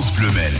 France Bleu Mel.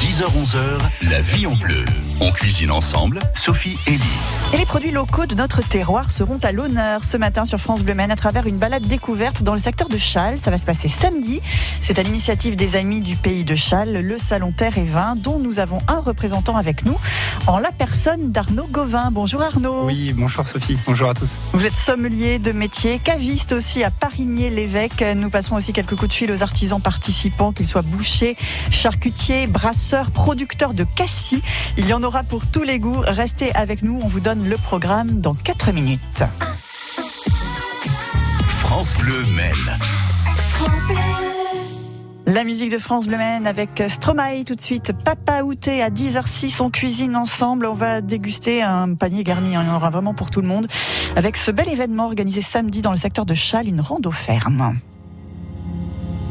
10h-11h, la vie en bleu. On cuisine ensemble, Sophie et Lee. Et les produits locaux de notre terroir seront à l'honneur ce matin sur France Bleu Maine à travers une balade découverte dans le secteur de Châles. Ça va se passer samedi. C'est à l'initiative des amis du pays de Châles, le Salon Terre et Vin, dont nous avons un représentant avec nous, en la personne d'Arnaud Gauvin. Bonjour Arnaud. Oui, bonjour Sophie. Bonjour à tous. Vous êtes sommelier de métier, caviste aussi à Parigné-l'Évêque. Nous passerons aussi quelques coups de fil aux artisans participants, qu'ils soient bouchers, charcutiers, brasseurs, producteurs de cassis. Il y en aura pour tous les goûts. Restez avec nous, on vous donne le programme dans 4 minutes. France Bleu. La musique de France Bleu avec Stromae tout de suite. Papa Outé à 10h06, on cuisine ensemble. On va déguster un panier garni. Il y en aura vraiment pour tout le monde. Avec ce bel événement organisé samedi dans le secteur de Châles, une rando ferme.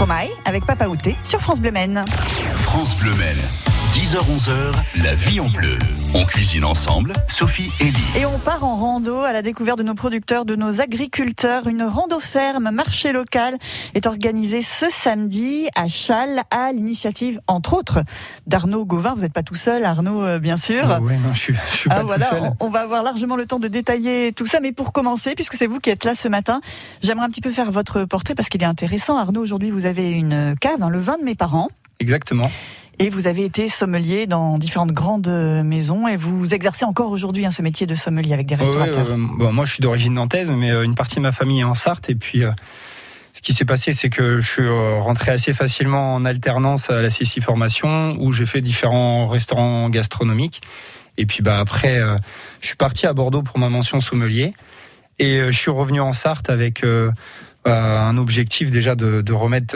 Stromae avec Papa Outé sur France Bleu Maine. France Bleu Mel. 10h-11h, la vie en bleu. On cuisine ensemble, Sophie et Lee. Et on part en rando à la découverte de nos producteurs, de nos agriculteurs. Une rando ferme, marché local, est organisée ce samedi à Châles, à l'initiative, entre autres, d'Arnaud Gauvin. Vous n'êtes pas tout seul, Arnaud, euh, bien sûr. Ah ouais, non, je suis, je suis pas Ah, tout voilà, seul. on, on va avoir largement le temps de détailler tout ça, mais pour commencer, puisque c'est vous qui êtes là ce matin, j'aimerais un petit peu faire votre portrait parce qu'il est intéressant. Arnaud, aujourd'hui, vous avez une cave, hein, le vin de mes parents. exactement. Et vous avez été sommelier dans différentes grandes maisons et vous exercez encore aujourd'hui hein, ce métier de sommelier avec des restaurateurs. Ouais, ouais, bon, moi, je suis d'origine nantaise, mais une partie de ma famille est en Sarthe. Et puis, ce qui s'est passé, c'est que je suis rentré assez facilement en alternance à la CCI Formation, où j'ai fait différents restaurants gastronomiques. Et puis, bah, après, je suis parti à Bordeaux pour ma mention sommelier. Et je suis revenu en Sarthe avec un objectif déjà de, de remettre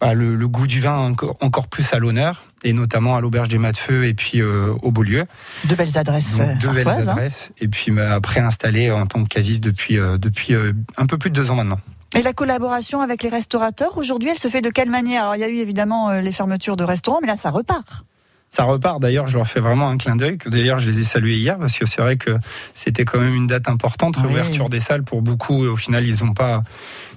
bah, le, le, goût du vin encore, encore plus à l'honneur, et notamment à l'auberge des Matefeux et puis euh, au Beaulieu. De belles adresses. Donc, de belles hein. adresses. Et puis bah, après installé en tant que caviste depuis, euh, depuis euh, un peu plus de deux ans maintenant. Et la collaboration avec les restaurateurs, aujourd'hui, elle se fait de quelle manière? Alors, il y a eu évidemment les fermetures de restaurants, mais là, ça repart. Ça repart. D'ailleurs, je leur fais vraiment un clin d'œil. Que d'ailleurs, je les ai salués hier parce que c'est vrai que c'était quand même une date importante, réouverture oui. des salles pour beaucoup. Au final, ils n'ont pas,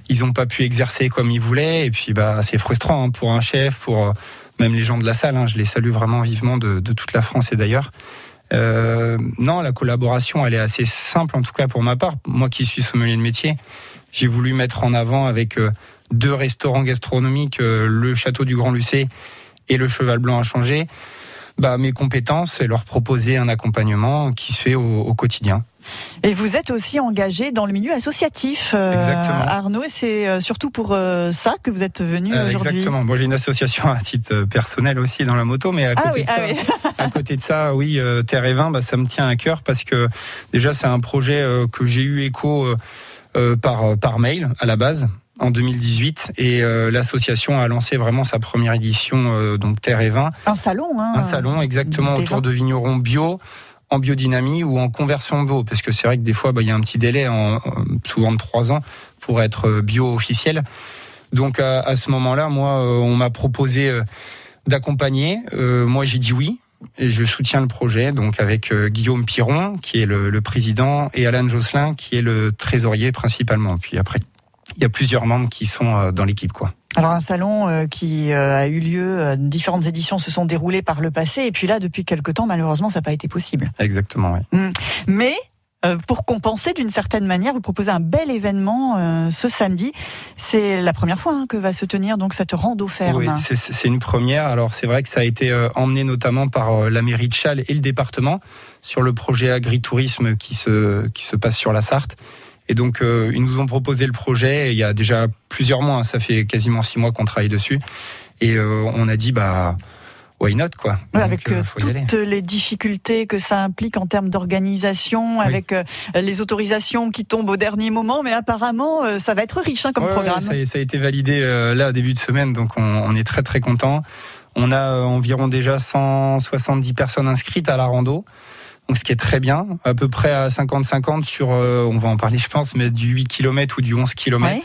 ils n'ont pas pu exercer comme ils voulaient. Et puis, bah, c'est frustrant hein, pour un chef, pour euh, même les gens de la salle. Hein, je les salue vraiment vivement de, toute la France et d'ailleurs. Euh, non, la collaboration, elle est assez simple, en tout cas pour ma part. Moi qui suis sommelier de métier, j'ai voulu mettre en avant avec euh, deux restaurants gastronomiques, le Château du Grand Lucé et le Cheval Blanc à changer, bah, mes compétences et leur proposer un accompagnement qui se fait au, au quotidien. Et vous êtes aussi engagé dans le milieu associatif, euh, Exactement. Arnaud, et c'est euh, surtout pour euh, ça que vous êtes venu Euh, aujourd'hui. exactement. Moi, j'ai une association à titre personnel aussi dans la moto, mais à Ah côté oui, de ah ça, oui. à côté de ça, oui, Terre et Vin, bah, ça me tient à cœur parce que déjà, c'est un projet que j'ai eu écho par, par mail à la base en 2018 et euh, l'association a lancé vraiment sa première édition euh, donc Terre et Vin, Un salon, hein. un salon exactement autour vins. de vignerons bio en biodynamie ou en conversion bio parce que c'est vrai que des fois bah, il y a un petit délai en, en- souvent de trois ans pour être euh, bio officiel donc à, à ce moment-là moi on m'a proposé d'accompagner Euh, moi j'ai dit oui et je soutiens le projet donc avec euh, Guillaume Piron qui est le, le président et Alain Josselin qui est le trésorier principalement puis après il y a plusieurs membres qui sont euh, dans l'équipe quoi Alors un salon euh, qui euh, a eu lieu, différentes éditions se sont déroulées par le passé, et puis là, depuis quelque temps, malheureusement, ça n'a pas été possible. exactement oui. Mais euh, pour compenser d'une certaine manière, vous proposez un bel événement euh, ce samedi. C'est la première fois hein, que va se tenir donc cette rando ferme. Oui, c'est- une première. Alors c'est vrai que ça a été euh, emmené notamment par euh, la mairie de Châles et le département sur le projet agritourisme qui se qui se passe sur la Sarthe. Et donc euh, ils nous ont proposé le projet. Il y a déjà plusieurs mois, hein, ça fait quasiment six mois qu'on travaille dessus. Et euh, on a dit bah why not quoi. Ouais, Donc, avec euh, toutes les difficultés que ça implique en termes d'organisation, Oui. avec les autorisations qui tombent au dernier moment, mais apparemment ça va être riche hein, comme Ouais, programme. ouais, ça, a- ça a été validé là début de semaine, donc on, on est très très content. On a environ déjà 170 personnes inscrites à la rando. Donc ce qui est très bien, à peu près à 50-50 sur, euh, on va en parler je pense, mais du 8 km ou du 11 km. Ouais.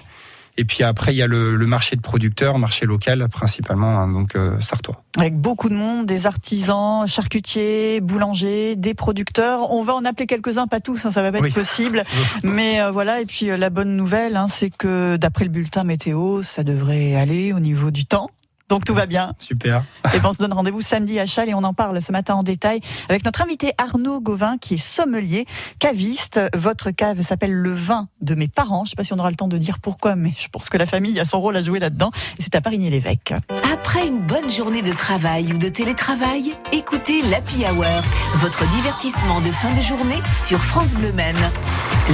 Et puis après, il y a le, le marché de producteurs, marché local principalement, hein, donc euh, sartois. Avec beaucoup de monde, des artisans, charcutiers, boulangers, des producteurs. On va en appeler quelques-uns, pas tous, hein, ça va pas Oui. être possible. Mais euh, voilà, et puis euh, la bonne nouvelle, hein, c'est que d'après le bulletin météo, ça devrait aller au niveau du temps. Donc tout va bien. Super. Et ben, on se donne rendez-vous samedi à Châles et on en parle ce matin en détail avec notre invité Arnaud Gauvin qui est sommelier, caviste. Votre cave s'appelle Le Vin de mes parents. Je sais pas si on aura le temps de dire pourquoi, mais je pense que la famille a son rôle à jouer là-dedans. Et c'est à Parigny-l'Évêque. Après une bonne journée de travail ou de télétravail, écoutez l'Happy Hour, votre divertissement de fin de journée sur France Bleu Maine.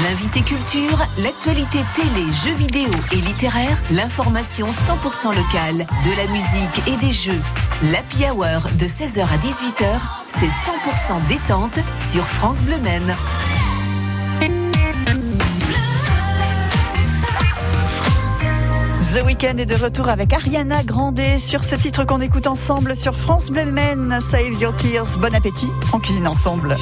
L'invité culture, l'actualité télé, jeux vidéo et littéraire, l'information 100% locale, de la musique et des jeux. L'Happy Hour de 16h à 18h, c'est 100% détente sur France Bleu Maine. The Weeknd est de retour avec Ariana Grande sur ce titre qu'on écoute ensemble sur France Bleu Men. Save Your Tears. Bon appétit. On cuisine ensemble.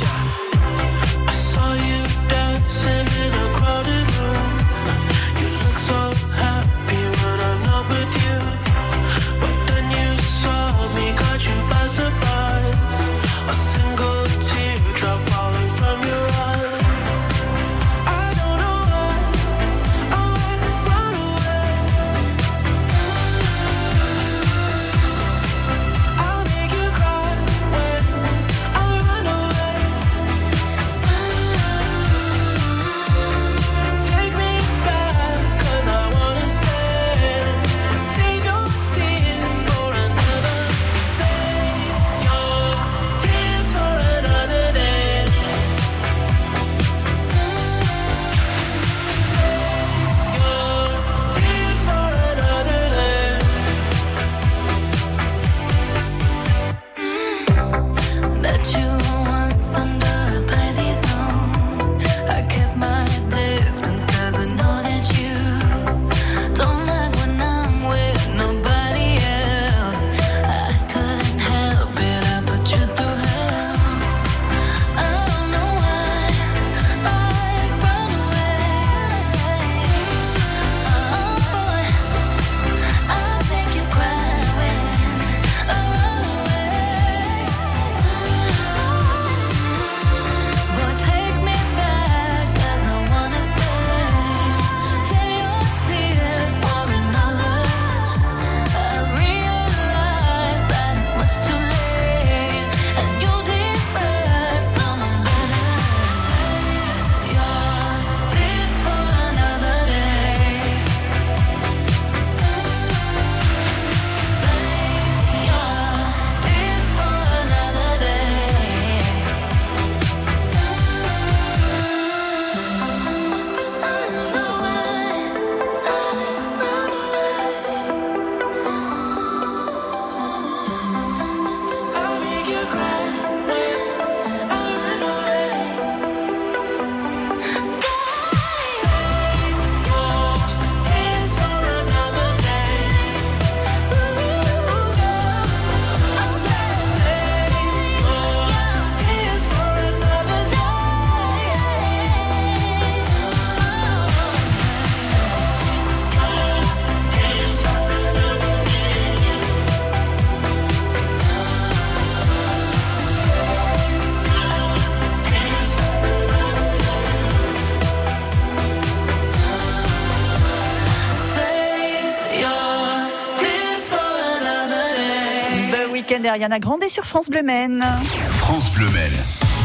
Ariana Grande sur France Bleu Maine. France Bleu Maine.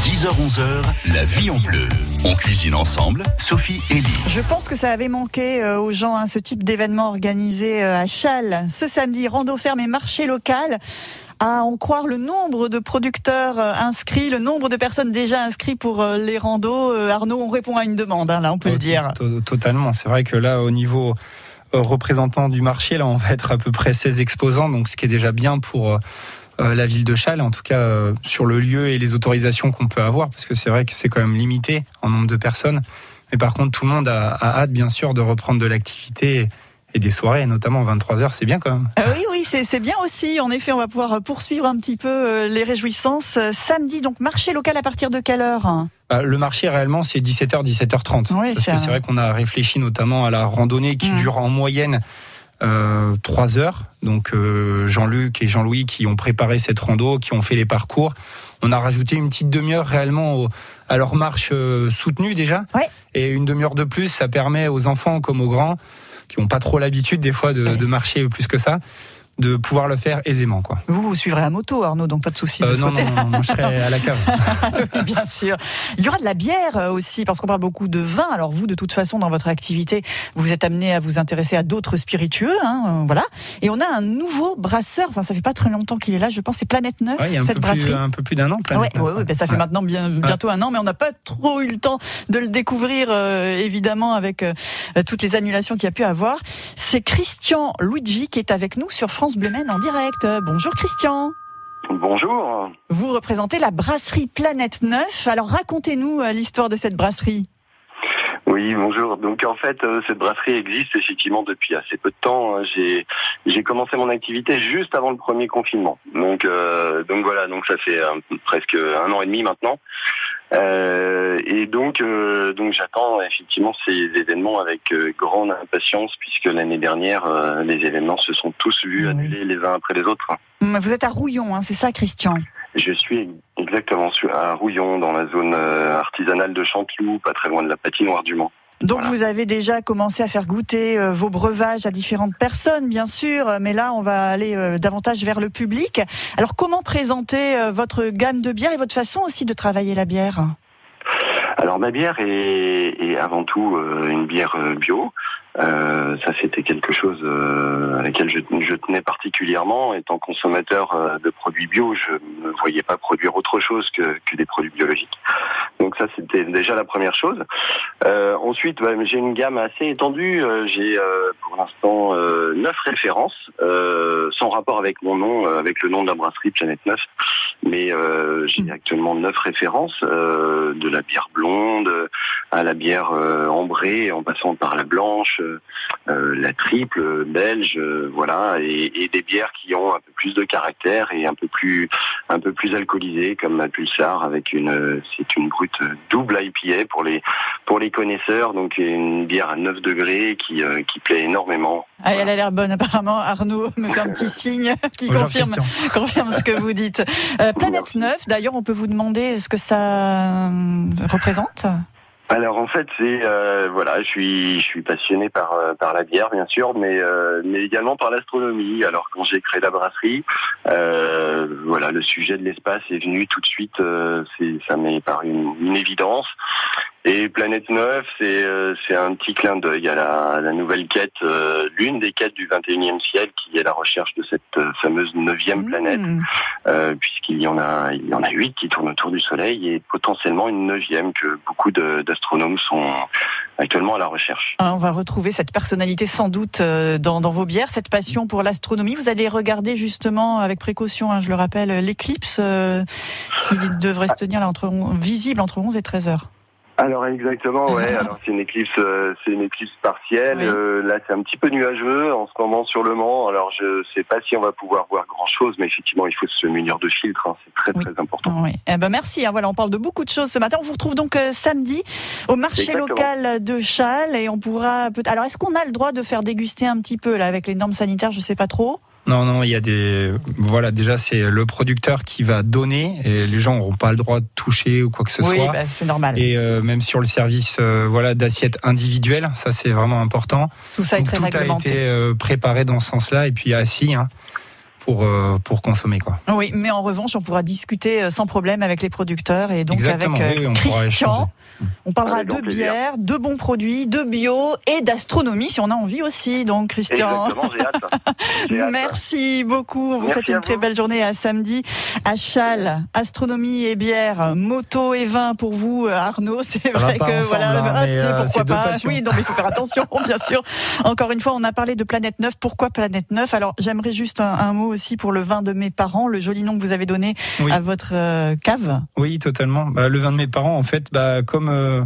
10h-11h, la vie en bleu. On cuisine ensemble, Sophie et Lee. Je pense que ça avait manqué euh, aux gens, hein, ce type d'événement organisé euh, à Châles ce samedi, rando ferme et marché local. À en croire le nombre de producteurs euh, inscrits, le nombre de personnes déjà inscrites pour euh, les randos. Euh, Arnaud, on répond à une demande, hein, là, on peut le dire. To- Totalement. C'est vrai que là, au niveau représentant du marché, là, on va être à peu près 16 exposants, donc ce qui est déjà bien pour la ville de Châles, en tout cas euh, sur le lieu et les autorisations qu'on peut avoir, parce que c'est vrai que c'est quand même limité en nombre de personnes. Mais par contre, tout le monde a, a hâte, bien sûr, de reprendre de l'activité et des soirées, notamment 23h, c'est bien quand même. Euh, oui, oui, c'est bien aussi. En effet, on va pouvoir poursuivre un petit peu euh, les réjouissances. Euh, Samedi, donc marché local à partir de quelle heure? Bah, le marché réellement c'est 17h 17h30 Oui, c'est vrai qu'on a réfléchi notamment à la randonnée qui Mm. dure en moyenne euh, 3 heures donc euh, Jean-Luc et Jean-Louis qui ont préparé cette rando qui ont fait les parcours on a rajouté une petite demi-heure réellement au- à leur marche euh, soutenue déjà Ouais. et une demi-heure de plus ça permet aux enfants comme aux grands qui n'ont pas trop l'habitude des fois de, Ouais. de marcher plus que ça de pouvoir le faire aisément quoi. Vous, vous suivrez à moto, Arnaud, donc pas de souci. Euh, non, non, non, non, je serai à la cave. Oui, bien sûr. Il y aura de la bière euh, aussi, parce qu'on parle beaucoup de vin. Alors vous, de toute façon, dans votre activité, vous êtes amené à vous intéresser à d'autres spiritueux, hein, euh, voilà. Et on a un nouveau brasseur. Enfin, ça fait pas très longtemps qu'il est là. Je pense c'est Planète Neuf, Ouais, il y a un cette peu, brasserie. plus, un peu plus d'un an. Planète Ouais, ouais, ouais, ben ça fait maintenant bien, bientôt un an, mais on n'a pas trop eu le temps de le découvrir, euh, évidemment, avec euh, toutes les annulations qu'il y a pu avoir. C'est Christian Luigi qui est avec nous sur France Bleu Maine en direct. Euh, Bonjour Christian. Bonjour. Vous représentez la brasserie Planète Neuf. Alors racontez-nous euh, l'histoire de cette brasserie. Oui, bonjour. Donc en fait, euh, cette brasserie existe effectivement depuis assez peu de temps. J'ai j'ai commencé mon activité juste avant le premier confinement. Donc euh, donc voilà, donc ça fait euh, presque un an et demi maintenant. Euh, et donc donc, donc j'attends effectivement ces événements avec euh, grande impatience puisque l'année dernière, euh, les événements se sont tous vus Oui. annulés les uns après les autres. Vous êtes à Rouillon, hein, c'est ça, Christian? Je suis exactement à Rouillon, dans la zone euh, artisanale de Chanteloup, pas très loin de la patinoire du Mans. Donc Voilà. vous avez déjà commencé à faire goûter euh, vos breuvages à différentes personnes, bien sûr, mais là on va aller euh, davantage vers le public. Alors comment présenter euh, votre gamme de bières et votre façon aussi de travailler la bière? Alors ma bière est, est avant tout euh, une bière euh, bio. Euh, ça c'était quelque chose euh, à laquelle je, je tenais particulièrement. Étant consommateur euh, de produits bio, je ne voyais pas produire autre chose que, que des produits biologiques. Donc ça c'était déjà la première chose. Euh, ensuite, bah, j'ai une gamme assez étendue. J'ai euh, pour l'instant euh, neuf références, euh, sans rapport avec mon nom, euh, avec le nom de la brasserie Planète Neuf. Mais euh, j'ai actuellement neuf références, euh, de la bière blonde à la bière euh, ambrée, en passant par la blanche, la triple belge, euh, voilà, et, et des bières qui ont un peu plus de caractère et un peu plus un peu plus alcoolisées, comme ma Pulsar avec une c'est une brute double IPA pour les pour les connaisseurs, donc une bière à 9 degrés qui euh, qui plaît énormément. Ah, Elle a l'air bonne apparemment. Arnaud me fait un petit signe qui Bonjour, confirme, Christian. confirme ce que vous dites. Euh, Planète Merci. 9, d'ailleurs on peut vous demander ce que ça euh, représente? Alors en fait c'est euh, voilà je suis je suis passionné par euh, par la bière bien sûr mais euh, mais également par l'astronomie. Alors quand j'ai créé la brasserie voilà le sujet de l'espace est venu tout de suite c'est ça m'est paru une, une évidence et Planète 9 c'est euh, un petit clin d'œil à la, à la nouvelle quête euh, l'une des quêtes du 21e siècle qui est la recherche de cette euh, fameuse neuvième planète Mmh. euh, puisqu'il y en a il y en a huit qui tournent autour du Soleil et potentiellement une neuvième que beaucoup d'astronomes sont actuellement à la recherche. Ah, On va retrouver cette personnalité sans doute euh, dans, dans vos bières, cette passion pour l'astronomie. Vous allez regarder justement avec précaution, hein, je le rappelle, l'éclipse euh, qui devrait se tenir là entre visible entre 11 et 13 heures. Alors exactement, ouais. Alors c'est une éclipse, euh, c'est une éclipse partielle. Oui. Euh, là, c'est un petit peu nuageux en ce moment sur le Mans. Alors je sais pas si on va pouvoir voir grand chose, mais effectivement, il faut se munir de filtres. hein. C'est très Oui. très important. Oui. Eh ben merci. hein. voilà, on parle de beaucoup de choses ce matin. On vous retrouve donc euh, samedi au marché Exactement. local de Châles et on pourra. Alors, est-ce qu'on a le droit de faire déguster un petit peu là avec les normes sanitaires? Je sais pas trop. Non, non, il y a des. Voilà, déjà, c'est le producteur qui va donner et les gens n'auront pas le droit de toucher ou quoi que ce oui, soit. bah, c'est normal. Et euh, même sur le service euh, voilà, d'assiettes individuelles, ça c'est vraiment important. Tout ça est très tout réglementé. a été euh, préparé dans ce sens-là et puis assis. Hein. Pour euh, pour consommer quoi. Oui, mais en revanche, on pourra discuter euh, sans problème avec les producteurs et donc Exactement, avec euh, oui, on pourra Christian. On parlera Avec de bière, de bons produits, de bio et d'astronomie si on a envie aussi. Donc Christian. Exactement, j'ai hâte. Hâte. Merci beaucoup. On vous souhaite une très belle journée à samedi à Châles. Astronomie et bière, moto et vin pour vous, Arnaud. C'est vrai que ensemble, voilà, hein, ah, si, euh, pourquoi pas. passions. Oui, non, mais il faut faire attention, bien sûr. Encore une fois, on a parlé de Planète 9. Pourquoi Planète 9 Alors, j'aimerais juste un, un mot aussi pour le vin de mes parents, le joli nom que vous avez donné Oui. à votre euh, cave. Oui, totalement. Bah, le vin de mes parents, en fait, bah, comme euh,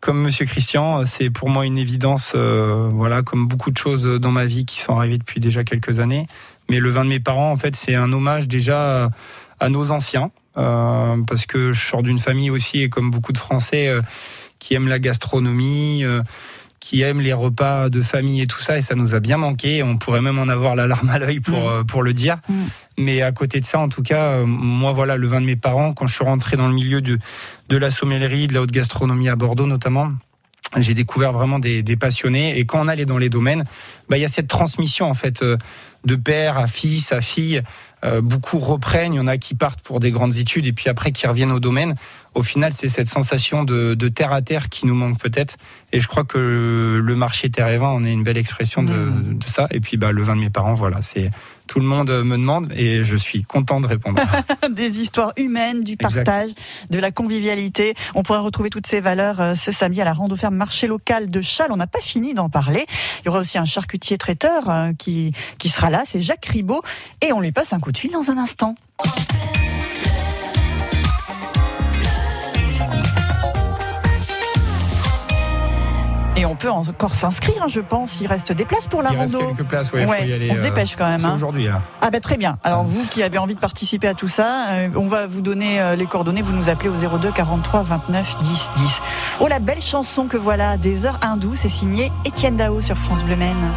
comme Monsieur Christian, c'est pour moi une évidence. euh, voilà, comme beaucoup de choses dans ma vie qui sont arrivées depuis déjà quelques années. Mais le vin de mes parents, en fait, c'est un hommage déjà à nos anciens, euh, parce que je sors d'une famille aussi, et comme beaucoup de Français, qui aiment la gastronomie. Qui aiment les repas de famille et tout ça, et ça nous a bien manqué. On pourrait même en avoir la larme à l'œil pour, Mm. euh, pour le dire. Mm. Mais à côté de ça, en tout cas, euh, moi, voilà, le vin de mes parents, quand je suis rentré dans le milieu de, de la sommellerie, de la haute gastronomie à Bordeaux notamment, j'ai découvert vraiment des, des passionnés. Et quand on allait dans les domaines, bah, il y a cette transmission, en fait, euh, de père à fils, à fille. Euh, beaucoup reprennent, il y en a qui partent pour des grandes études et puis après qui reviennent au domaine. Au final, c'est cette sensation de, de terre à terre qui nous manque peut-être. Et je crois que le marché terre et vin en est une belle expression de, Mmh. de ça. Et puis, bah, le vin de mes parents, voilà, c'est tout le monde me demande et je suis content de répondre. des histoires humaines, du Exact. partage, de la convivialité. On pourra retrouver toutes ces valeurs euh, ce samedi à la Rando Ferme Marché Local de Châles. On n'a pas fini d'en parler. Il y aura aussi un charcutier traiteur euh, qui, qui sera là, c'est Jacques Ribaud. Et on lui passe un coup de fil dans un instant. Et on peut encore s'inscrire, hein, je pense. Il reste des places pour la Il reste rando. quelques places, Ouais, aller. on se euh, dépêche quand même. Hein. aujourd'hui. Ah ben très bien. Alors vous qui avez envie de participer à tout ça, euh, on va vous donner euh, les coordonnées. Vous nous appelez au 02 43 29 10 10. Oh la belle chanson que voilà, des heures hindoues, c'est signé Étienne Dao sur France Bleu Maine.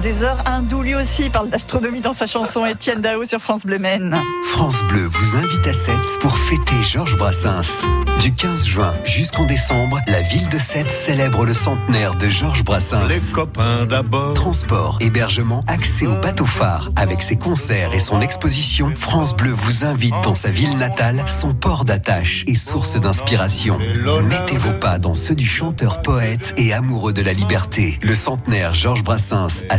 Des heures hindoues. Lui aussi parle d'astronomie dans sa chanson Étienne Dao sur France Bleu Maine. France Bleu vous invite à Sète pour fêter Georges Brassens. Du 15 juin jusqu'en décembre, la ville de Sète célèbre le centenaire de Georges Brassens. Les copains d'abord. Transport, hébergement, accès au bateau phare. Avec ses concerts et son exposition, France Bleu vous invite dans sa ville natale, son port d'attache et source d'inspiration. Mettez vos pas dans ceux du chanteur poète et amoureux de la liberté. Le centenaire Georges Brassens à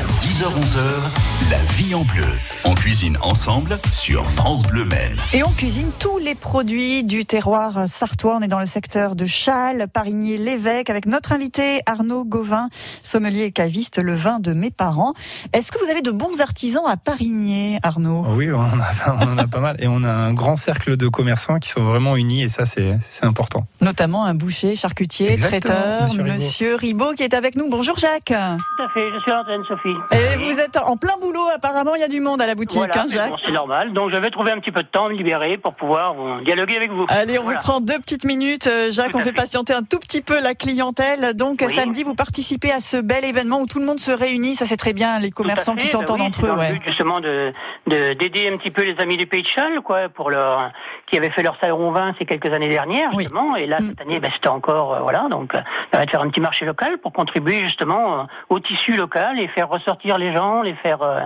10h-11h, la vie en bleu. On cuisine ensemble sur France Bleu Maine. Et on cuisine tous les produits du terroir sartois. On est dans le secteur de Châles, Parigny, l'Évêque, avec notre invité Arnaud Gauvin, sommelier et caviste, le vin de mes parents. Est-ce que vous avez de bons artisans à Parigny, Arnaud? Oh Oui, on en, a, on en a pas mal. Et on a un grand cercle de commerçants qui sont vraiment unis et ça, c'est c'est important. Notamment un boucher, charcutier, Exactement, traiteur, Monsieur Ribaud. Monsieur Ribaud qui est avec nous. Bonjour Jacques. Tout à fait, je suis à l'antenne, Sophie. Et vous êtes en plein boulot, apparemment, il y a du monde à la boutique, Voilà, hein, Jacques bon, c'est normal. Donc, je vais trouver un petit peu de temps, me libérer pour pouvoir dialoguer avec vous. Allez, on Voilà. vous prend deux petites minutes, euh, Jacques. Tout On fait fait. patienter un tout petit peu la clientèle. Donc, Oui. samedi, vous participez à ce bel événement où tout le monde se réunit. Ça, c'est très bien, les commerçants fait, qui bah s'entendent oui, entre eux. dans le Ouais. justement de de- d'aider un petit peu les amis du Pays de Châles, quoi, pour leur qui avaient fait leur salon vin ces quelques années dernières, Oui. justement. Et là, Mm. cette année, ben, c'était encore, euh, voilà, donc, euh, ça va être faire un petit marché local pour contribuer justement euh, au tissu local et faire ressortir les gens, les faire euh,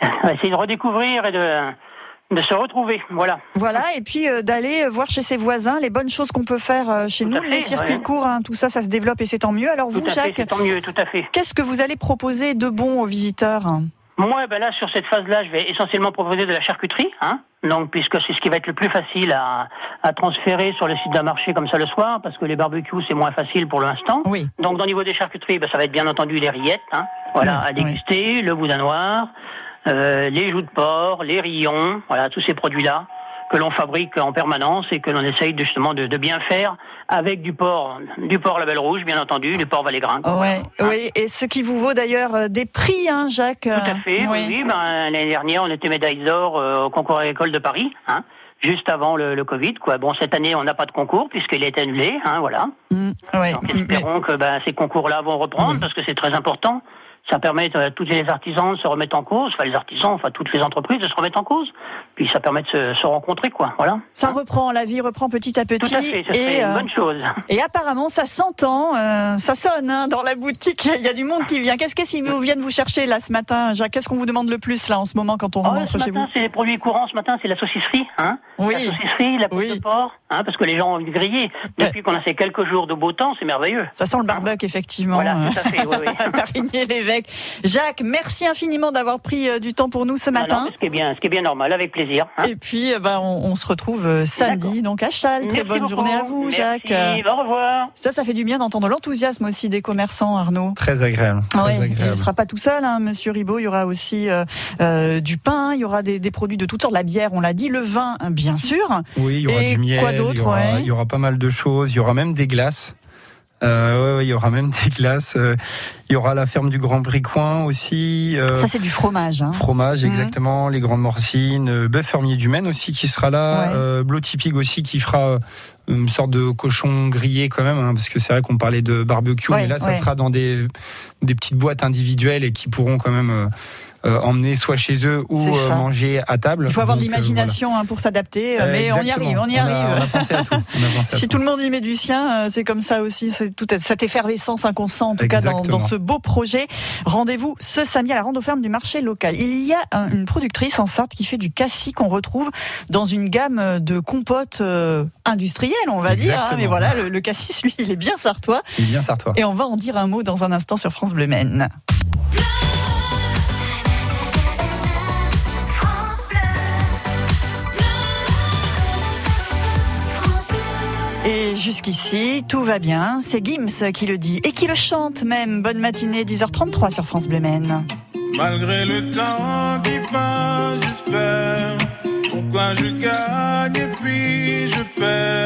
essayer de redécouvrir et de de se retrouver. Voilà. Voilà, et puis euh, d'aller voir chez ses voisins les bonnes choses qu'on peut faire euh, chez Tout nous, fait, les circuits ouais. courts, hein, tout ça, ça se développe et c'est tant mieux. Alors Tout vous, fait, Jacques, c'est tant mieux, tout à fait. qu'est-ce que vous allez proposer de bon aux visiteurs? Moi, ben là, sur cette phase-là, je vais essentiellement proposer de la charcuterie, hein. Donc, puisque c'est ce qui va être le plus facile à, à transférer sur le site d'un marché comme ça le soir, parce que les barbecues, c'est moins facile pour l'instant. Oui. Donc, au niveau des charcuteries, ben, ça va être bien entendu les rillettes, hein. Voilà, Oui, à déguster, le boudin noir, euh, les joues de porc, les rillons, voilà, tous ces produits-là que l'on fabrique en permanence et que l'on essaye de, justement de, de bien faire avec du porc, du porc label rouge, bien entendu, du porc Valégrin. quoi, Ouais, voilà. oui, et ce qui vous vaut d'ailleurs euh, des prix, hein, Jacques. Tout à fait, oui. oui. Ben, L'année dernière, on était médaille d'or euh, au concours agricole de Paris, hein, juste avant le, le Covid. Quoi. Bon, cette année, on n'a pas de concours puisqu'il est annulé, hein, voilà. Mm, ouais. Donc, espérons que ben, ces concours-là vont reprendre parce que c'est très important. Ça permet à tous les artisans de se remettre en cause, enfin les artisans, enfin toutes les entreprises de se remettre en cause. Puis ça permet de se, se rencontrer, quoi. Voilà. Ça reprend, la vie reprend petit à petit. Tout à fait, ça une euh, bonne chose. et apparemment, ça s'entend, euh, ça sonne hein, dans la boutique. Il y a du monde qui vient. Qu'est-ce qu'ils vous viennent vous chercher là ce matin, Jacques? Qu'est-ce qu'on vous demande le plus là en ce moment quand on Oh, rentre ce chez matin, vous c'est les produits courants. Ce matin, c'est la saucisserie, hein. Oui. La saucisserie, la poule de porc, hein, parce que les gens ont envie de griller. Depuis qu'on a ces quelques jours de beau temps, c'est merveilleux. Ça sent le barbecue, effectivement. Voilà, tout à fait, oui, oui. Jacques, merci infiniment d'avoir pris euh, du temps pour nous ce matin. Non, non, ce qui est bien, ce qui est bien normal, avec plaisir. hein. Et puis, eh ben, on, on se retrouve euh, samedi, donc à Châles. Très Merci bonne beaucoup. journée à vous, Merci, Jacques. Euh, au revoir. Ça, ça fait du bien d'entendre l'enthousiasme aussi des commerçants, Arnaud. Très agréable. Très Ouais, il agréable. ne sera pas tout seul, hein, Monsieur Ribaud. Il y aura aussi euh, euh, du pain, il y aura des, des produits de toutes sortes, la bière, on l'a dit, le vin, hein, bien sûr. Oui, il y aura Et du miel. quoi d'autre, ouais il y aura pas mal de choses. Il y aura même des glaces. Euh, ouais, ouais, il y aura même des glaces. Euh, il y aura la ferme du Grand Bricoin aussi. euh, Ça, c'est du fromage. Hein. Fromage, Mhm. exactement, les grandes morcines, euh, bœuf fermier du Maine aussi qui sera là, Ouais. euh, Bloody Pig aussi qui fera euh, une sorte de cochon grillé quand même, hein, parce que c'est vrai qu'on parlait de barbecue, Ouais, mais là ça sera dans des, des petites boîtes individuelles et qui pourront quand même emmener soit chez eux ou euh, manger à table. Il faut avoir de Donc, euh, l'imagination hein, pour s'adapter, euh, mais on y arrive, on y arrive. On a, pensé à tout. On a pensé à Si tout le monde y met du sien, euh, c'est comme ça aussi, c'est toute cette effervescence qu'on sent en tout cas dans, ce beau projet. Rendez-vous ce samedi à la rando ferme du marché local. Il y a un- une productrice en Sarthe qui fait du cassis qu'on retrouve dans une gamme de compotes euh, industrielles, on va dire. hein. Mais voilà, le, le cassis, lui, il est bien sartois. Il est bien sartois. Et on va en dire un mot dans un instant sur France Bleu Maine. Jusqu'ici, tout va bien. C'est Gims qui le dit et qui le chante même. Bonne matinée, 10h33 sur France Bleu. Malgré le temps qui passe, j'espère. Pourquoi je gagne et puis je perds?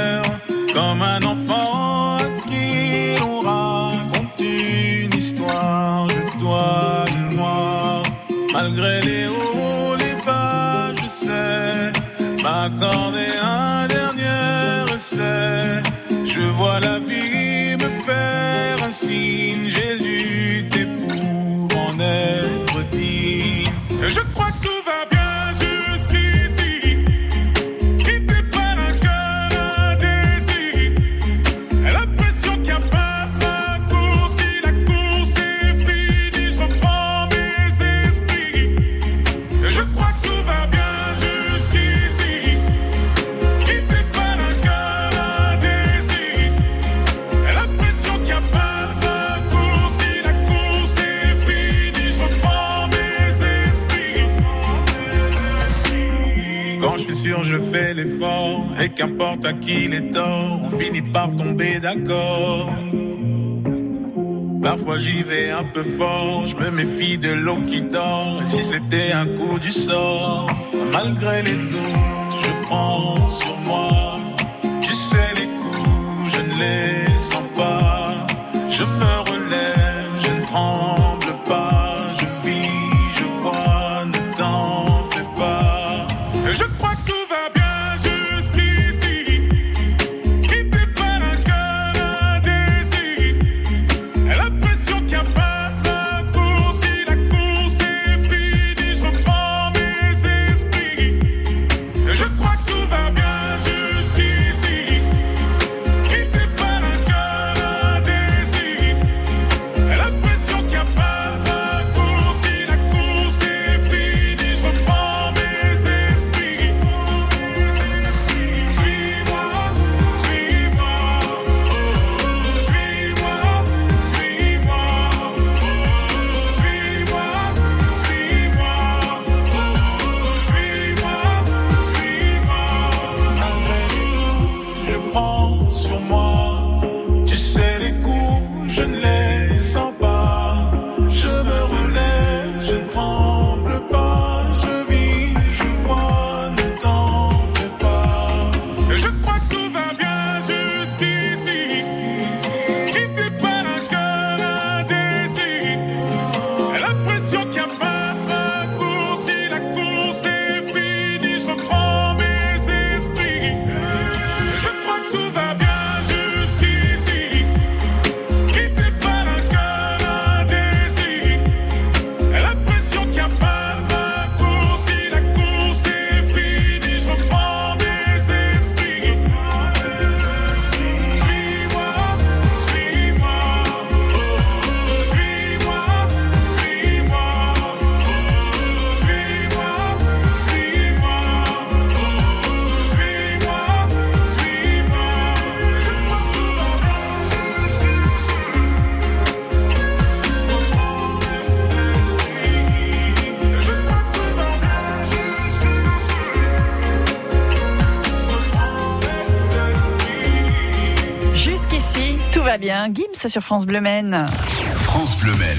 Et qu'importe à qui les torts, on finit par tomber d'accord. Parfois j'y vais un peu fort, je me méfie de l'eau qui dort. Et si c'était un coup du sort, malgré les doutes, sur France Bleu Maine. France Bleu Maine.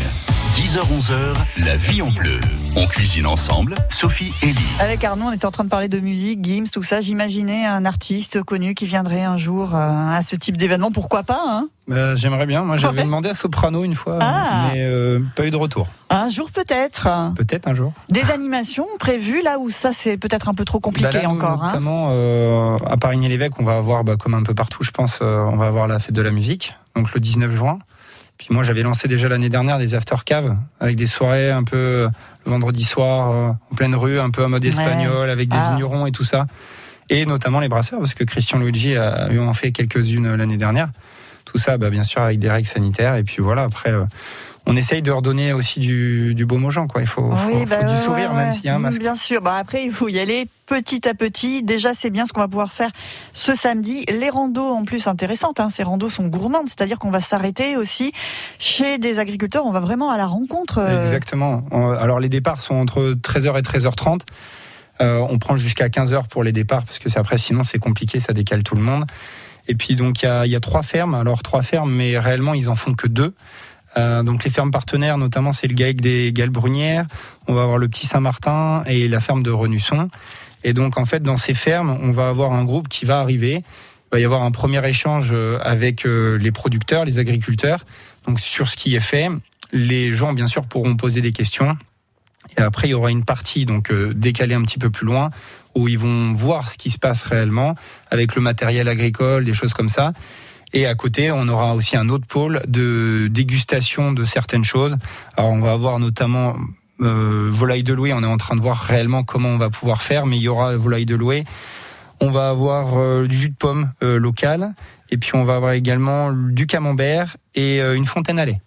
10h-11h, la vie en bleu. On cuisine ensemble, Sophie et Lee. Avec Arnaud, on était en train de parler de musique, Gims, tout ça. J'imaginais un artiste connu qui viendrait un jour euh, à ce type d'événement. Pourquoi pas hein? Euh, J'aimerais bien. Moi, j'avais Ouais. demandé à Soprano une fois, Ah. mais euh, pas eu de retour. Un jour peut-être. Peut-être un jour. Des animations prévues là où ça c'est peut-être un peu trop compliqué Bah là, nous, encore. hein? Notamment euh, à Parigny-l'Évêque, on va avoir, bah, comme un peu partout, je pense, euh, on va avoir la fête de la musique, donc le 19 juin. Puis moi, j'avais lancé déjà l'année dernière des after caves avec des soirées un peu euh, le vendredi soir euh, en pleine rue, un peu en mode espagnol, avec des Ah. vignerons et tout ça, et notamment les brasseurs, parce que Christian Luigi a eu en fait quelques-unes euh, l'année dernière. Tout ça, bah, bien sûr, avec des règles sanitaires. Et puis voilà, après, euh, on essaye de redonner aussi du, du baume aux gens. Quoi. Il faut, faut- Oui, bah faut du sourire, ouais, même s'il y a un masque. Bien sûr. Bah après, il faut y aller petit à petit. Déjà, c'est bien ce qu'on va pouvoir faire ce samedi. Les randos, en plus, intéressantes. Hein. Ces randos sont gourmandes, c'est-à-dire qu'on va s'arrêter aussi chez des agriculteurs. On va vraiment à la rencontre. euh, Exactement. Alors les départs sont entre 13h et 13h30. Euh, on prend jusqu'à 15h pour les départs parce que c'est après sinon c'est compliqué, ça décale tout le monde. Et puis donc il y y a trois fermes. Alors trois fermes, mais réellement ils en font que deux. Euh, donc les fermes partenaires, notamment c'est le GAEC des Galbrunières. On va avoir le Petit Saint-Martin et la ferme de Renusson. Et donc en fait dans ces fermes, on va avoir un groupe qui va arriver. Il va y avoir un premier échange euh, avec euh, les producteurs, les agriculteurs, donc sur ce qui est fait. Les gens bien sûr pourront poser des questions. Et après il y aura une partie donc décalée un petit peu plus loin où ils vont voir ce qui se passe réellement avec le matériel agricole, des choses comme ça. Et à côté, on aura aussi un autre pôle de dégustation de certaines choses. Alors, on va avoir notamment euh, volaille de louer. On est en train de voir réellement comment on va pouvoir faire, mais il y aura volaille de louer. On va avoir euh, du jus de pomme euh, local, et puis on va avoir également du camembert et euh, une fontaine à lait.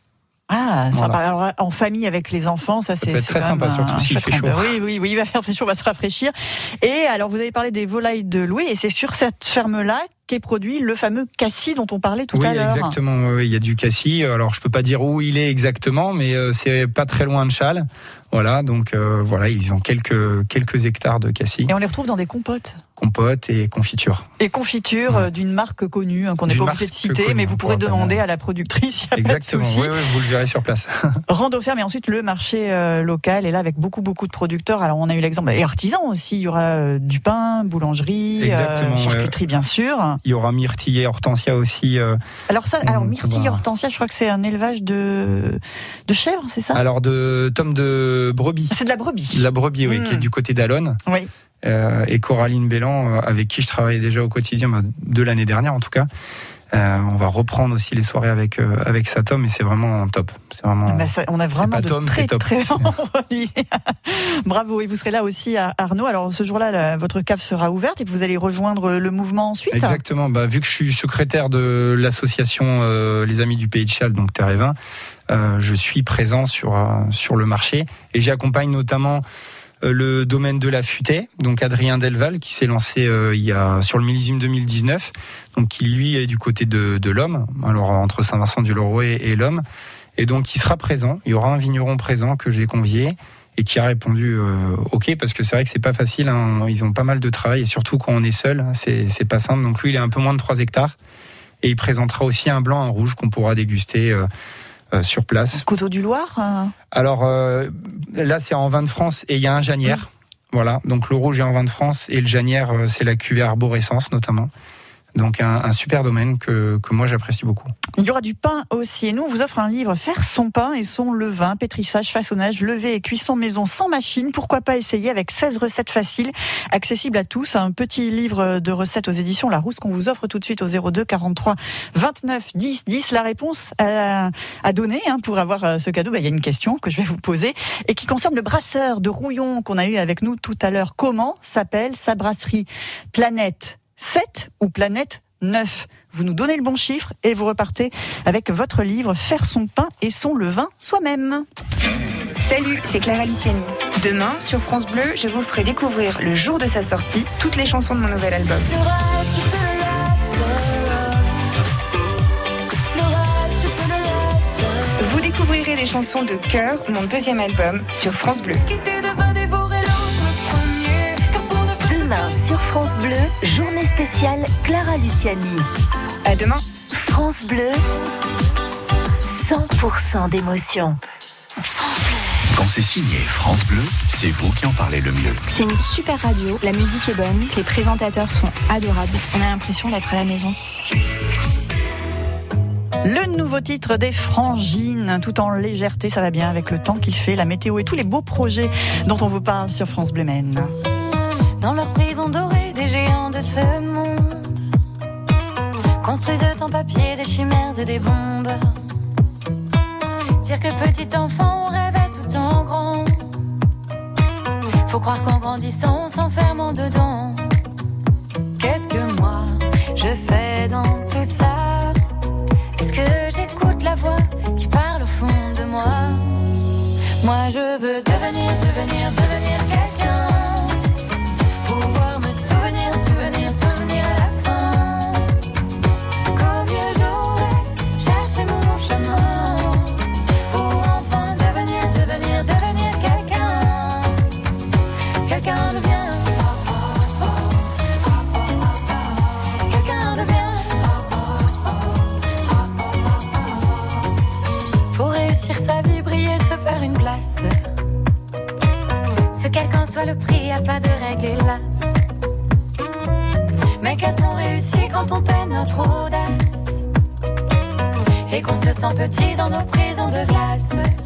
Ah, Voilà. sympa. Alors, en famille avec les enfants, ça être c'est très sympa, surtout s'il fait chaud. Oui, oui, oui, il va faire très chaud, on va se rafraîchir. Et alors, vous avez parlé des volailles de Louis, et c'est sur cette ferme-là qu'est produit le fameux cassis dont on parlait tout oui, à l'heure. exactement. oui, Il y a du cassis. Alors, je peux pas dire où il est exactement, mais euh, c'est pas très loin de Châles. Voilà, donc euh, voilà, ils ont quelques quelques hectares de cassis, Et on les retrouve dans des compotes compote et confiture. et confitures euh, d'une marque connue hein, qu'on n'est pas obligé de citer, connue, mais vous pourrez demander à la productrice. Il n'y a Exactement. pas de. Oui, oui, vous le verrez sur place. Rando ferme et ensuite le marché euh, local et là avec beaucoup beaucoup de producteurs. Alors on a eu l'exemple et artisans aussi. Il y aura euh, du pain, boulangerie, charcuterie bien sûr. Il y aura myrtille et hortensia aussi. euh, Alors ça, alors on myrtille hortensia, je crois que c'est un élevage de de chèvres, c'est ça? Alors de tomes de brebis. C'est de la brebis. La brebis, oui, Mm. qui est du côté d'Alonne. Oui. Euh, et Coraline Bélan, euh, avec qui je travaillais déjà au quotidien, bah, de l'année dernière en tout cas. Euh, on va reprendre aussi les soirées avec euh, avec Satom et c'est vraiment top. C'est vraiment. Bah, ça- on a vraiment de Tom, très top. très. Bravo et vous serez là aussi à Arnaud. Alors ce jour-là, votre cave sera ouverte et vous allez rejoindre le mouvement ensuite. Exactement. Bah, vu que je suis secrétaire de l'association euh, Les Amis du Pays de Châles, donc Terre et Vin, euh, je suis présent sur euh, sur le marché et j'accompagne notamment le domaine de la futaie, donc Adrien Delval qui s'est lancé euh, il y a sur le millésime 2019, donc qui lui est du côté de, l'homme, alors entre Saint-Vincent-du-Loroy et, l'homme, et donc il sera présent. Il y aura un vigneron présent que j'ai convié et qui a répondu euh, OK parce que c'est vrai que c'est pas facile. hein. Ils ont pas mal de travail et surtout quand on est seul, hein, c'est pas simple. Donc lui, il est un peu moins de 3 hectares et il présentera aussi un blanc, un rouge qu'on pourra déguster euh, euh, sur place. Couteau du Loir. euh, Alors euh, là, c'est en vin de France et il y a un janière. Voilà, donc le rouge est en vin de France et le janière, euh, c'est la cuvée arborescence notamment. Donc un, un super domaine que, que moi j'apprécie beaucoup. Il y aura du pain aussi. Et nous, on vous offre un livre Faire son pain et son levain, pétrissage, façonnage, levée et cuisson maison sans machine. Pourquoi pas essayer avec 16 recettes faciles, accessibles à tous. Un petit livre de recettes aux éditions Larousse qu'on vous offre tout de suite au 02 43 29 10 10. La réponse à, à donner hein, pour avoir euh, ce cadeau, bah, il y a une question que je vais vous poser et qui concerne le brasseur de Rouillon qu'on a eu avec nous tout à l'heure. Comment s'appelle sa brasserie Planète 7 ou Planète 9 Vous nous donnez le bon chiffre et vous repartez avec votre livre Faire son pain et son levain soi-même. Salut, c'est Clara Luciani. Demain, sur France Bleu, je vous ferai découvrir le jour de sa sortie toutes les chansons de mon nouvel album. Vous découvrirez les chansons de Cœur, mon deuxième album, sur France Bleu. Demain sur France Bleu, journée spéciale Clara Luciani. À demain. France Bleu, 100% d'émotion. Quand c'est signé France Bleu, c'est vous qui en parlez le mieux. C'est une super radio, la musique est bonne, les présentateurs sont adorables. On a l'impression d'être à la maison. Le nouveau titre des Frangines, tout en légèreté, ça va bien avec le temps qu'il fait, la météo et tous les beaux projets dont on vous parle sur France Bleu Maine. Dans leur prison dorée, des géants de ce monde construisent en papier des chimères et des bombes. Dire que petit enfant, on rêvait tout en grand. Faut croire qu'en grandissant, on s'enferme en dedans. Qu'est-ce que moi, je fais dans tout ça? Est-ce que j'écoute la voix qui parle au fond de moi? Moi, je veux devenir, devenir, devenir Ce quel qu'en soit le prix, y a pas de règle, hélas. Mais qu'a-t-on réussi quand on peine notre audace? Et qu'on se sent petit dans nos prisons de glace.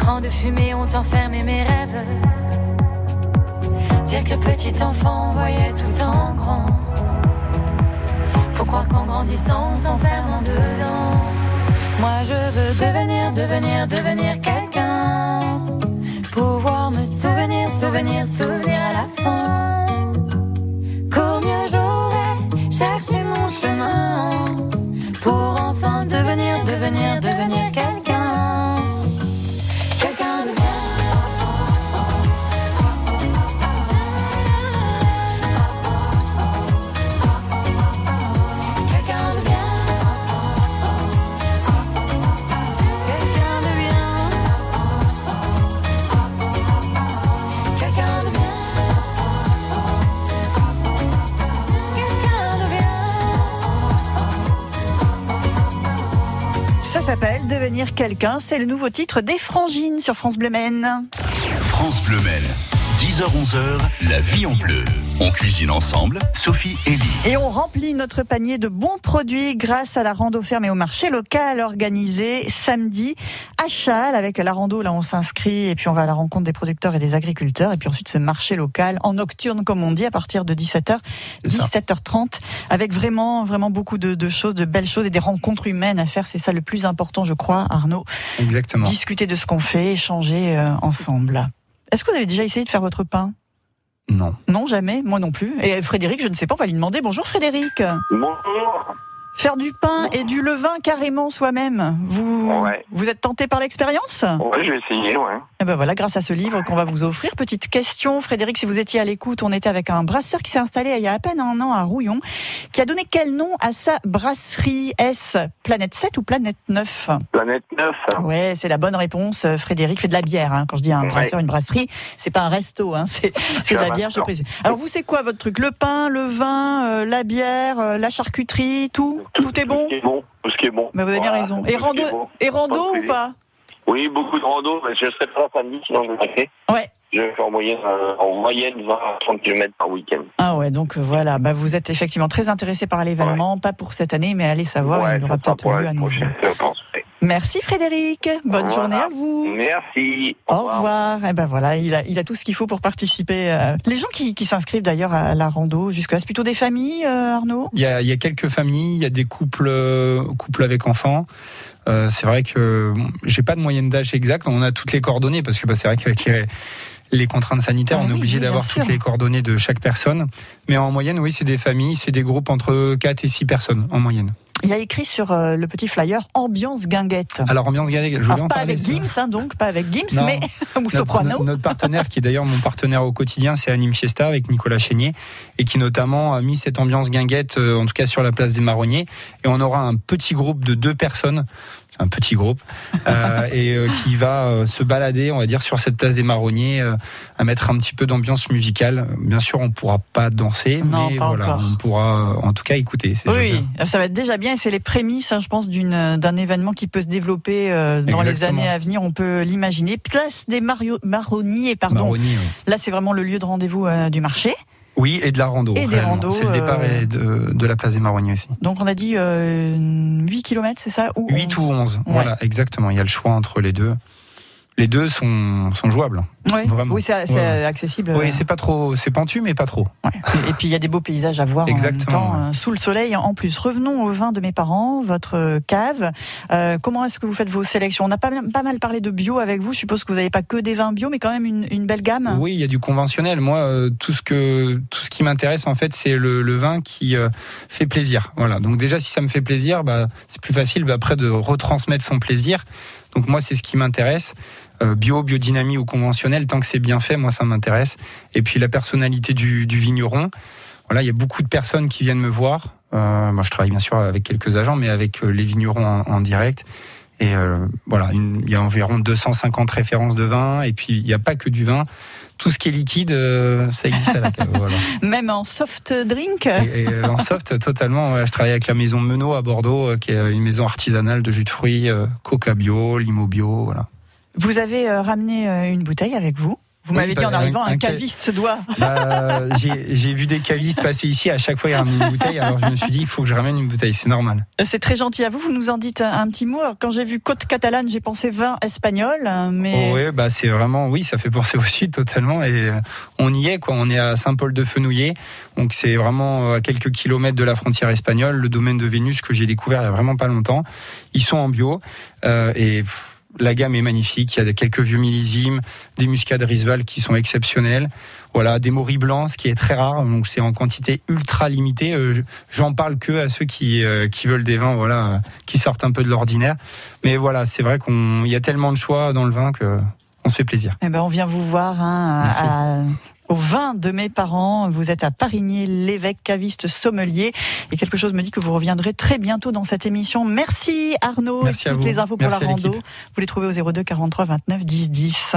Écrans de fumée ont enfermé mes rêves. Dire que petit enfant voyait tout en grand. Faut croire qu'en grandissant, on s'enferme en dedans. Moi je veux devenir, devenir, devenir quelqu'un quelqu'un. C'est le nouveau titre des Frangines sur France Bleu Maine. France Bleu Maine. 10h-11h, la vie en bleu. On cuisine ensemble, Sophie et Lee. Et on remplit notre panier de bons produits grâce à la rando fermée au marché local organisé samedi à Châles. Avec la rando, là, on s'inscrit et puis on va à la rencontre des producteurs et des agriculteurs. Et puis ensuite, ce marché local en nocturne, comme on dit, à partir de 17h, 17h30, avec vraiment, vraiment beaucoup de, de choses, de belles choses et des rencontres humaines à faire. C'est ça le plus important, je crois, Arnaud. Exactement. Discuter de ce qu'on fait, échanger euh, ensemble. Est-ce que vous avez déjà essayé de faire votre pain? Non. Non, jamais. Moi non plus. Et Frédéric, je ne sais pas, on va lui demander. Bonjour Frédéric. Bonjour. Faire du pain et du levain carrément soi-même. Vous, vous êtes tenté par l'expérience? Ouais, je vais essayer, ouais. Eh ben voilà, grâce à ce livre qu'on va vous offrir. Petite question, Frédéric, si vous étiez à l'écoute, on était avec un brasseur qui s'est installé il y a à peine un an à Rouillon, qui a donné quel nom à sa brasserie Est-ce Planète 7 ou Planète 9 Planète 9. Ouais, c'est la bonne réponse. euh, Frédéric fait de la bière. hein. Quand je dis un Ouais. brasseur, une brasserie, c'est pas un resto, hein. c'est de la bière, je précise. Alors vous, c'est quoi votre truc? Le pain, le vin, euh, la bière, euh, la charcuterie, tout? Tout, est bon Tout ce qui est bon. Tout ce qui est bon. Mais vous avez bien Voilà, raison. Et rando, bon. et rando ou pas? Oui, beaucoup de rando, mais je serai pas là samedi, sinon je vais. Ouais. Je faire en moyenne, euh, en moyenne 20 à 30 km par week-end. Ah ouais, donc euh, voilà, bah, vous êtes effectivement très intéressé par l'événement, pas pour cette année, mais allez savoir, il y aura peut-être lieu à nouveau. Je pense. ouais. Merci Frédéric, bonne Voilà. journée à vous. Merci. Au revoir. Eh ben voilà, il a, il a tout ce qu'il faut pour participer. euh. Les gens qui, qui s'inscrivent d'ailleurs à la rando jusque-là, c'est plutôt des familles, euh, Arnaud? Il y, a, il y a quelques familles, il y a des couples, euh, couples avec enfants. Euh, c'est vrai que bon, j'ai pas de moyenne d'âge exacte. On a toutes les coordonnées parce que bah, c'est vrai qu'avec les, les contraintes sanitaires, Ah on est oui, obligé d'avoir toutes les coordonnées de chaque personne. Mais en moyenne, oui, c'est des familles, c'est des groupes entre 4 et 6 personnes en moyenne. Il y a écrit sur euh, le petit flyer ambiance guinguette. Alors ambiance Guinguette, je voulais Alors, en pas parler, avec. Gims, hein, donc pas avec Gims, Non. mais Soprano. notre- notre partenaire, qui est d'ailleurs mon partenaire au quotidien, c'est Anime Fiesta avec Nicolas Chénier, et qui notamment a mis cette ambiance guinguette, euh, en tout cas sur la place des Marronniers. Et on aura un petit groupe de deux personnes, un petit groupe, euh, et euh, qui va euh, se balader, on va dire, sur cette place des Marronniers, à mettre un petit peu d'ambiance musicale. Bien sûr, on pourra pas danser, Non, mais pas voilà, encore. on pourra en tout cas écouter. Oui, ça va être déjà bien et c'est les prémices, hein, je pense, d'un événement qui peut se développer dans les années à venir. On peut l'imaginer. Place des Mario, Marronniers, pardon. Marronniers, oui. Là, c'est vraiment le lieu de rendez-vous du marché. Oui, et de la rando. Et des randos, C'est le départ euh, de, de la place des Marronniers aussi. Donc, on a dit euh, 8 km, c'est ça ou 8 ou 11, voilà, exactement. Il y a le choix entre les deux. Les deux sont, sont jouables. Vraiment. Oui, c'est Ouais. accessible. Oui, c'est pas trop, c'est pentu, mais pas trop. Et puis il y a des beaux paysages à voir en Exactement, même temps, euh, sous le soleil en plus. Revenons au vin de mes parents, votre euh, cave. Euh, comment est-ce que vous faites vos sélections? On a pas, pas mal parlé de bio avec vous. Je suppose que vous n'avez pas que des vins bio, mais quand même une, une belle gamme. Oui, il y a du conventionnel. Moi, euh, tout ce que tout ce qui m'intéresse en fait, c'est le, le vin qui euh, fait plaisir. Voilà. Donc déjà, si ça me fait plaisir, bah, c'est plus facile bah, après de retransmettre son plaisir. Donc moi, c'est ce qui m'intéresse. Euh, bio, biodynamie ou conventionnel, tant que c'est bien fait, moi ça m'intéresse. Et puis la personnalité du, du vigneron. Voilà, il y a beaucoup de personnes qui viennent me voir. Euh, moi, je travaille bien sûr avec quelques agents, mais avec euh, les vignerons en, en direct. Et euh, voilà, une- il y a environ 250 références de vin. Et puis, il n'y a pas que du vin. Tout ce qui est liquide, euh, ça existe à la cave. Voilà. Même en soft drink. Et, et, en soft, totalement. ouais, je travaille avec la maison Menot à Bordeaux, qui est une maison artisanale de jus de fruits, coca bio, limo bio. Voilà. Vous avez euh, ramené euh, une bouteille avec vous. Vous Oui, m'avez dit bah, en arrivant, un- un, un ca- caviste se doit. Bah, j'ai vu des cavistes passer ici. À chaque fois, ils ramènent une bouteille. Alors, je me suis dit, il faut que je ramène une bouteille. C'est normal. C'est très gentil à vous. Vous nous en dites un, un petit mot. Alors, quand j'ai vu côte catalane, j'ai pensé vin espagnol, mais Oh, ouais, bah c'est vraiment, oui, ça fait penser au sud totalement. Et euh, on y est, quoi. On est à Saint-Paul-de-Fenouillet, donc c'est vraiment euh, à quelques kilomètres de la frontière espagnole, le domaine de Vénus que j'ai découvert il y a vraiment pas longtemps. Ils sont en bio euh, et pff, la gamme est magnifique. Il y a quelques vieux millésimes, des muscades Risval qui sont exceptionnels. Voilà, des moris blancs, ce qui est très rare. Donc c'est en quantité ultra limitée. Euh, je- J'en parle que à ceux qui euh, qui veulent des vins, voilà, euh, qui sortent un peu de l'ordinaire. Mais voilà, c'est vrai qu'on il y a tellement de choix dans le vin que on se fait plaisir. Eh ben, on vient vous voir hein, à- au vin de mes parents. Vous êtes à Parigné, l'évêque caviste sommelier. Et quelque chose me dit que vous reviendrez très bientôt dans cette émission. Merci Arnaud. Merci et à toutes vous. les infos pour la rando, vous les trouvez au 02 43 29 10 10.